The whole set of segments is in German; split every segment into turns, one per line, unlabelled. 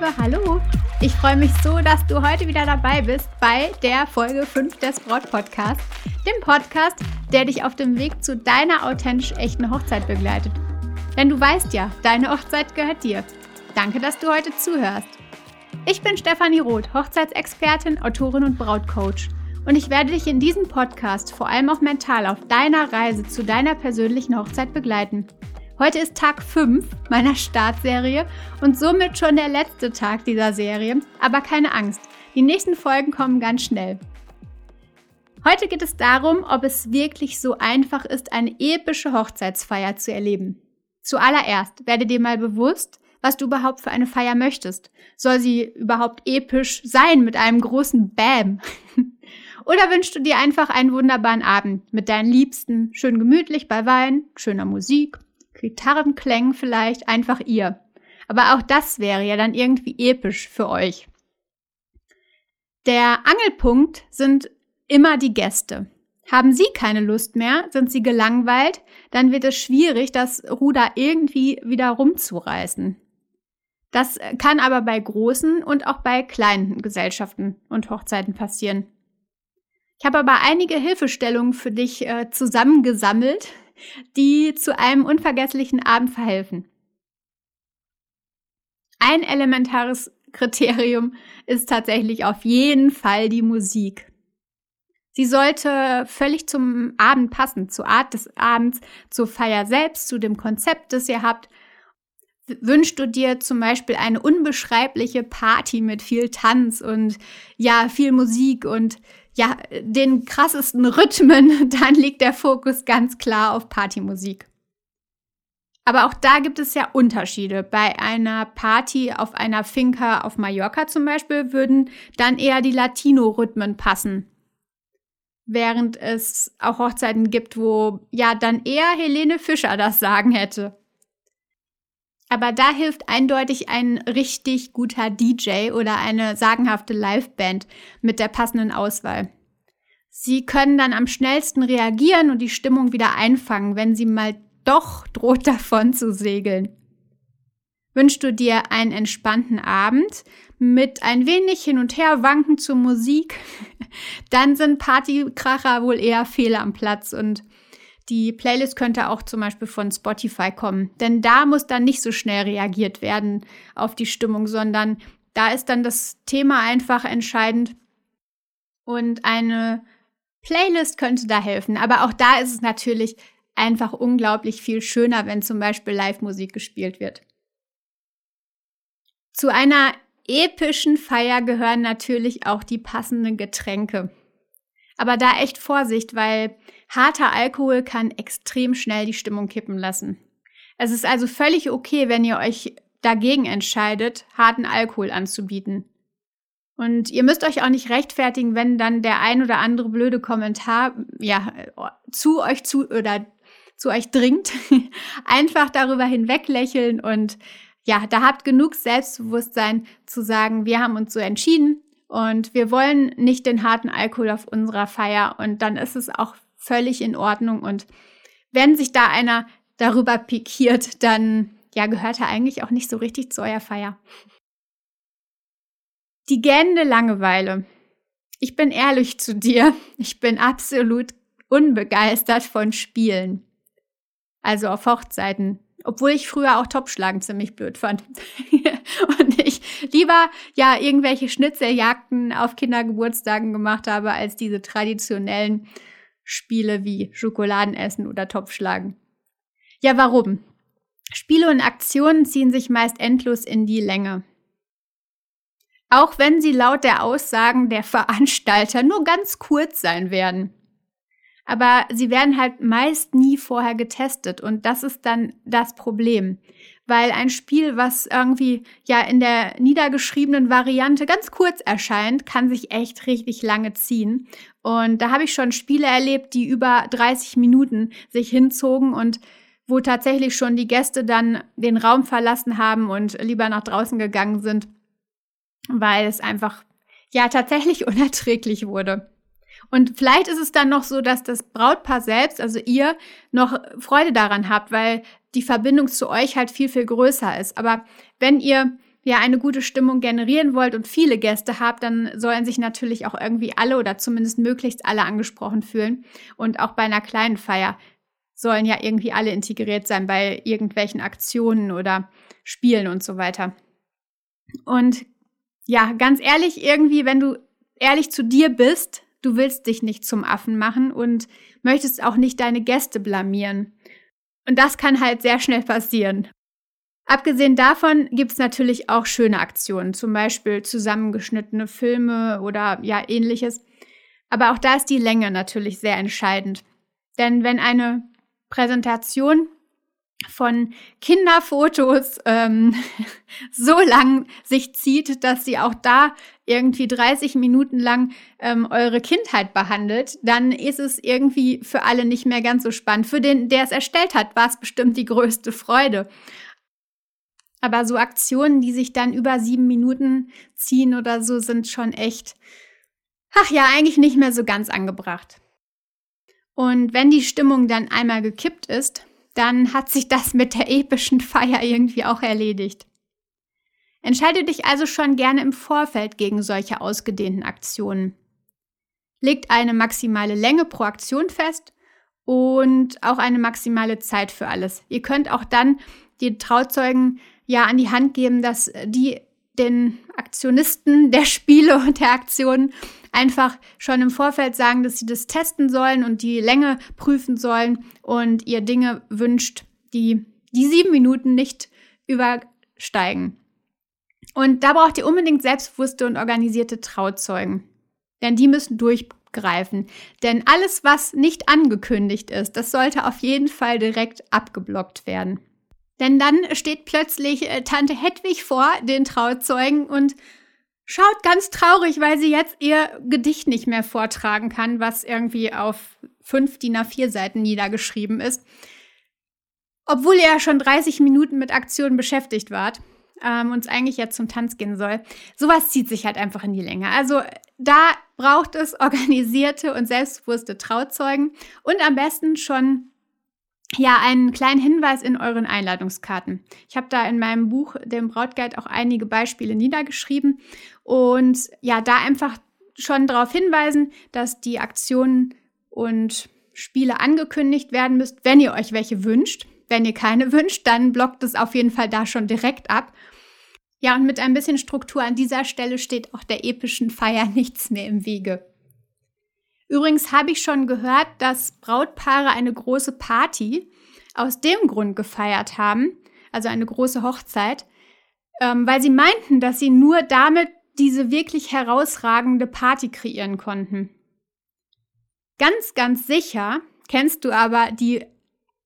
Liebe, hallo! Ich freue mich so, dass du heute wieder dabei bist bei der Folge 5 des Braut Podcasts, dem Podcast, der dich auf dem Weg zu deiner authentisch echten Hochzeit begleitet. Denn du weißt ja, deine Hochzeit gehört dir. Danke, dass du heute zuhörst. Ich bin Stefanie Roth, Hochzeitsexpertin, Autorin und Brautcoach. Und ich werde dich in diesem Podcast vor allem auch mental auf deiner Reise zu deiner persönlichen Hochzeit begleiten. Heute ist Tag 5 meiner Startserie und somit schon der letzte Tag dieser Serie. Aber keine Angst, die nächsten Folgen kommen ganz schnell. Heute geht es darum, ob es wirklich so einfach ist, eine epische Hochzeitsfeier zu erleben. Zuallererst werde dir mal bewusst, was du überhaupt für eine Feier möchtest. Soll sie überhaupt episch sein mit einem großen Bam? Oder wünschst du dir einfach einen wunderbaren Abend mit deinen Liebsten, schön gemütlich bei Wein, schöner Musik, Gitarrenklängen vielleicht, einfach ihr. Aber auch das wäre ja dann irgendwie episch für euch. Der Angelpunkt sind immer die Gäste. Haben Sie keine Lust mehr, sind Sie gelangweilt, dann wird es schwierig, das Ruder irgendwie wieder rumzureißen. Das kann aber bei großen und auch bei kleinen Gesellschaften und Hochzeiten passieren. Ich habe aber einige Hilfestellungen für dich äh, zusammengesammelt, die zu einem unvergesslichen Abend verhelfen. Ein elementares Kriterium ist tatsächlich auf jeden Fall die Musik. Sie sollte völlig zum Abend passen, zur Art des Abends, zur Feier selbst, zu dem Konzept, das ihr habt. Wünschst du dir zum Beispiel eine unbeschreibliche Party mit viel Tanz und ja, viel Musik und ja, den krassesten Rhythmen, dann liegt der Fokus ganz klar auf Partymusik. Aber auch da gibt es ja Unterschiede. Bei einer Party auf einer Finca auf Mallorca zum Beispiel würden dann eher die Latino-Rhythmen passen während es auch Hochzeiten gibt, wo ja dann eher Helene Fischer das Sagen hätte. Aber da hilft eindeutig ein richtig guter DJ oder eine sagenhafte Liveband mit der passenden Auswahl. Sie können dann am schnellsten reagieren und die Stimmung wieder einfangen, wenn sie mal doch droht davon zu segeln. Wünschst du dir einen entspannten Abend mit ein wenig hin und her wanken zur Musik, dann sind Partykracher wohl eher fehl am Platz und die Playlist könnte auch zum Beispiel von Spotify kommen, denn da muss dann nicht so schnell reagiert werden auf die Stimmung, sondern da ist dann das Thema einfach entscheidend und eine Playlist könnte da helfen. Aber auch da ist es natürlich einfach unglaublich viel schöner, wenn zum Beispiel Live-Musik gespielt wird. Zu einer epischen Feier gehören natürlich auch die passenden Getränke. Aber da echt Vorsicht, weil harter Alkohol kann extrem schnell die Stimmung kippen lassen. Es ist also völlig okay, wenn ihr euch dagegen entscheidet, harten Alkohol anzubieten. Und ihr müsst euch auch nicht rechtfertigen, wenn dann der ein oder andere blöde Kommentar ja zu euch zu oder zu euch dringt. Einfach darüber hinweglächeln und ja, da habt genug Selbstbewusstsein zu sagen, wir haben uns so entschieden und wir wollen nicht den harten Alkohol auf unserer Feier und dann ist es auch völlig in Ordnung und wenn sich da einer darüber pikiert, dann ja, gehört er eigentlich auch nicht so richtig zu eurer Feier. Die gähnende Langeweile. Ich bin ehrlich zu dir, ich bin absolut unbegeistert von Spielen. Also auf Hochzeiten. Obwohl ich früher auch Topschlagen ziemlich blöd fand. und ich lieber ja irgendwelche Schnitzeljagden auf Kindergeburtstagen gemacht habe, als diese traditionellen Spiele wie Schokoladenessen oder Topfschlagen. Ja, warum? Spiele und Aktionen ziehen sich meist endlos in die Länge. Auch wenn sie laut der Aussagen der Veranstalter nur ganz kurz sein werden aber sie werden halt meist nie vorher getestet und das ist dann das Problem. Weil ein Spiel, was irgendwie ja in der niedergeschriebenen Variante ganz kurz erscheint, kann sich echt richtig lange ziehen. Und da habe ich schon Spiele erlebt, die über 30 Minuten sich hinzogen und wo tatsächlich schon die Gäste dann den Raum verlassen haben und lieber nach draußen gegangen sind, weil es einfach ja tatsächlich unerträglich wurde. Und vielleicht ist es dann noch so, dass das Brautpaar selbst, also ihr, noch Freude daran habt, weil die Verbindung zu euch halt viel, viel größer ist. Aber wenn ihr ja eine gute Stimmung generieren wollt und viele Gäste habt, dann sollen sich natürlich auch irgendwie alle oder zumindest möglichst alle angesprochen fühlen. Und auch bei einer kleinen Feier sollen ja irgendwie alle integriert sein bei irgendwelchen Aktionen oder Spielen und so weiter. Und ja, ganz ehrlich, irgendwie, wenn du ehrlich zu dir bist, du willst dich nicht zum Affen machen und möchtest auch nicht deine Gäste blamieren. Und das kann halt sehr schnell passieren. Abgesehen davon gibt es natürlich auch schöne Aktionen, zum Beispiel zusammengeschnittene Filme oder ja ähnliches. Aber auch da ist die Länge natürlich sehr entscheidend. Denn wenn eine Präsentation von Kinderfotos ähm, so lang sich zieht, dass sie auch da irgendwie 30 Minuten lang ähm, eure Kindheit behandelt, dann ist es irgendwie für alle nicht mehr ganz so spannend. Für den, der es erstellt hat, war es bestimmt die größte Freude. Aber so Aktionen, die sich dann über sieben Minuten ziehen oder so, sind schon echt, ach ja, eigentlich nicht mehr so ganz angebracht. Und wenn die Stimmung dann einmal gekippt ist, dann hat sich das mit der epischen Feier irgendwie auch erledigt. Entscheide dich also schon gerne im Vorfeld gegen solche ausgedehnten Aktionen. Legt eine maximale Länge pro Aktion fest und auch eine maximale Zeit für alles. Ihr könnt auch dann die Trauzeugen ja an die Hand geben, dass die den Aktionisten der Spiele und der Aktionen einfach schon im Vorfeld sagen, dass sie das testen sollen und die Länge prüfen sollen und ihr Dinge wünscht, die die sieben Minuten nicht übersteigen. Und da braucht ihr unbedingt selbstbewusste und organisierte Trauzeugen. Denn die müssen durchgreifen. Denn alles, was nicht angekündigt ist, das sollte auf jeden Fall direkt abgeblockt werden. Denn dann steht plötzlich äh, Tante Hedwig vor den Trauzeugen und schaut ganz traurig, weil sie jetzt ihr Gedicht nicht mehr vortragen kann, was irgendwie auf fünf DIN A4 Seiten niedergeschrieben ist. Obwohl ihr ja schon 30 Minuten mit Aktionen beschäftigt wart ähm, und es eigentlich jetzt zum Tanz gehen soll. Sowas zieht sich halt einfach in die Länge. Also da braucht es organisierte und selbstbewusste Trauzeugen und am besten schon ja, einen kleinen Hinweis in euren Einladungskarten. Ich habe da in meinem Buch, dem Brautguide, auch einige Beispiele niedergeschrieben und ja, da einfach schon darauf hinweisen, dass die Aktionen und Spiele angekündigt werden müsst, wenn ihr euch welche wünscht. Wenn ihr keine wünscht, dann blockt es auf jeden Fall da schon direkt ab. Ja, und mit ein bisschen Struktur an dieser Stelle steht auch der epischen Feier nichts mehr im Wege. Übrigens habe ich schon gehört, dass Brautpaare eine große Party aus dem Grund gefeiert haben, also eine große Hochzeit, ähm, weil sie meinten, dass sie nur damit diese wirklich herausragende Party kreieren konnten. Ganz, ganz sicher kennst du aber die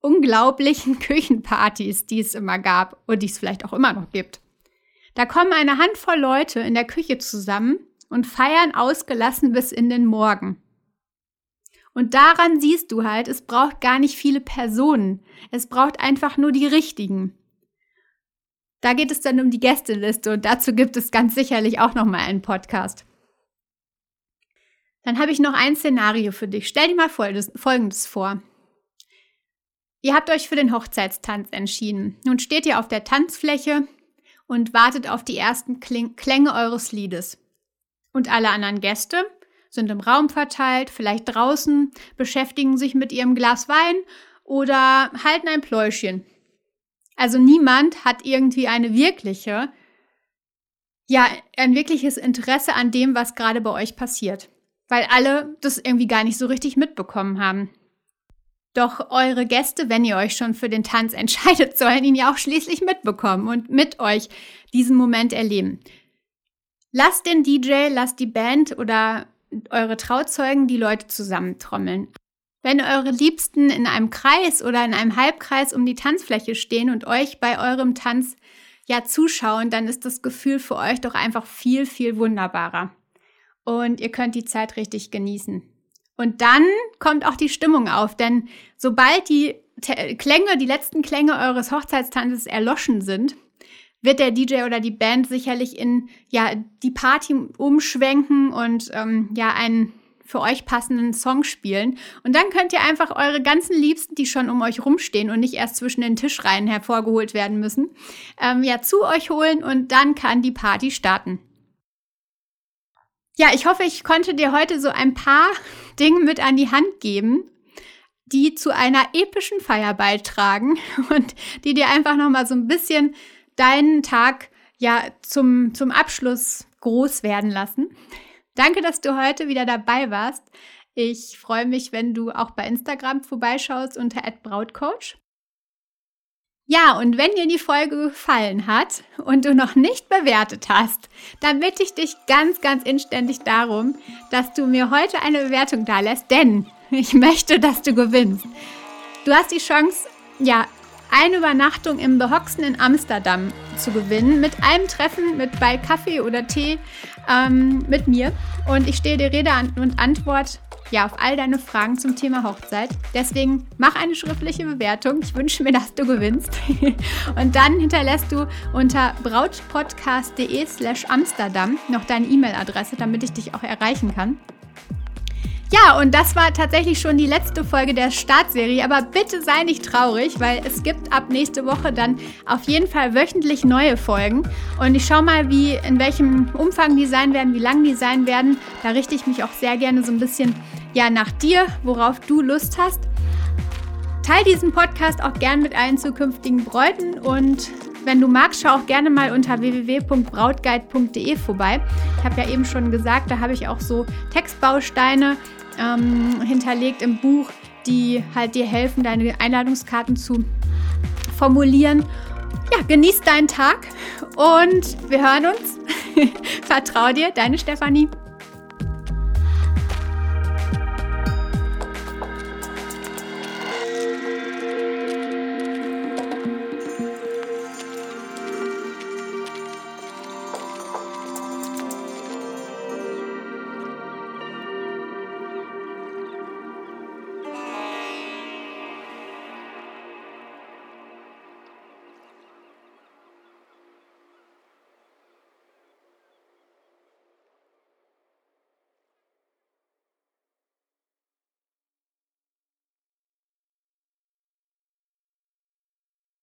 unglaublichen Küchenpartys, die es immer gab und die es vielleicht auch immer noch gibt. Da kommen eine Handvoll Leute in der Küche zusammen und feiern ausgelassen bis in den Morgen. Und daran siehst du halt, es braucht gar nicht viele Personen. Es braucht einfach nur die richtigen. Da geht es dann um die Gästeliste und dazu gibt es ganz sicherlich auch noch mal einen Podcast. Dann habe ich noch ein Szenario für dich. Stell dir mal Folgendes vor. Ihr habt euch für den Hochzeitstanz entschieden. Nun steht ihr auf der Tanzfläche und wartet auf die ersten Klänge eures Liedes. Und alle anderen Gäste sind im Raum verteilt, vielleicht draußen, beschäftigen sich mit ihrem Glas Wein oder halten ein Pläuschen. Also niemand hat irgendwie eine wirkliche, ja, ein wirkliches Interesse an dem, was gerade bei euch passiert. Weil alle das irgendwie gar nicht so richtig mitbekommen haben. Doch eure Gäste, wenn ihr euch schon für den Tanz entscheidet, sollen ihn ja auch schließlich mitbekommen und mit euch diesen Moment erleben. Lasst den DJ, lasst die Band oder eure Trauzeugen die Leute zusammentrommeln. Wenn eure Liebsten in einem Kreis oder in einem Halbkreis um die Tanzfläche stehen und euch bei eurem Tanz ja zuschauen, dann ist das Gefühl für euch doch einfach viel, viel wunderbarer. Und ihr könnt die Zeit richtig genießen. Und dann kommt auch die Stimmung auf, denn sobald die Klänge, die letzten Klänge eures Hochzeitstanzes erloschen sind, wird der DJ oder die Band sicherlich in ja die Party umschwenken und ähm, ja einen für euch passenden Song spielen. Und dann könnt ihr einfach eure ganzen Liebsten, die schon um euch rumstehen und nicht erst zwischen den Tischreihen hervorgeholt werden müssen, ähm, ja, zu euch holen und dann kann die Party starten. Ja, ich hoffe, ich konnte dir heute so ein paar Dinge mit an die Hand geben, die zu einer epischen Feier beitragen und die dir einfach nochmal so ein bisschen deinen Tag ja zum, zum Abschluss groß werden lassen. Danke, dass du heute wieder dabei warst. Ich freue mich, wenn du auch bei Instagram vorbeischaust unter @brautcoach. Ja, und wenn dir die Folge gefallen hat und du noch nicht bewertet hast, dann bitte ich dich ganz, ganz inständig darum, dass du mir heute eine Bewertung da lässt, denn ich möchte, dass du gewinnst. Du hast die Chance, ja, eine Übernachtung im Behoxen in Amsterdam zu gewinnen, mit einem Treffen mit bei Kaffee oder Tee ähm, mit mir. Und ich stehe dir Rede und Antwort ja, auf all deine Fragen zum Thema Hochzeit. Deswegen mach eine schriftliche Bewertung. Ich wünsche mir, dass du gewinnst. Und dann hinterlässt du unter brautpodcast.de slash Amsterdam noch deine E-Mail-Adresse, damit ich dich auch erreichen kann. Ja, und das war tatsächlich schon die letzte Folge der Startserie. Aber bitte sei nicht traurig, weil es gibt ab nächste Woche dann auf jeden Fall wöchentlich neue Folgen. Und ich schaue mal, wie, in welchem Umfang die sein werden, wie lang die sein werden. Da richte ich mich auch sehr gerne so ein bisschen ja, nach dir, worauf du Lust hast. Teil diesen Podcast auch gern mit allen zukünftigen Bräuten und wenn du magst, schau auch gerne mal unter www.brautguide.de vorbei. Ich habe ja eben schon gesagt, da habe ich auch so Textbausteine ähm, hinterlegt im Buch, die halt dir helfen, deine Einladungskarten zu formulieren. Ja, genieß deinen Tag und wir hören uns. Vertrau dir, deine Stefanie.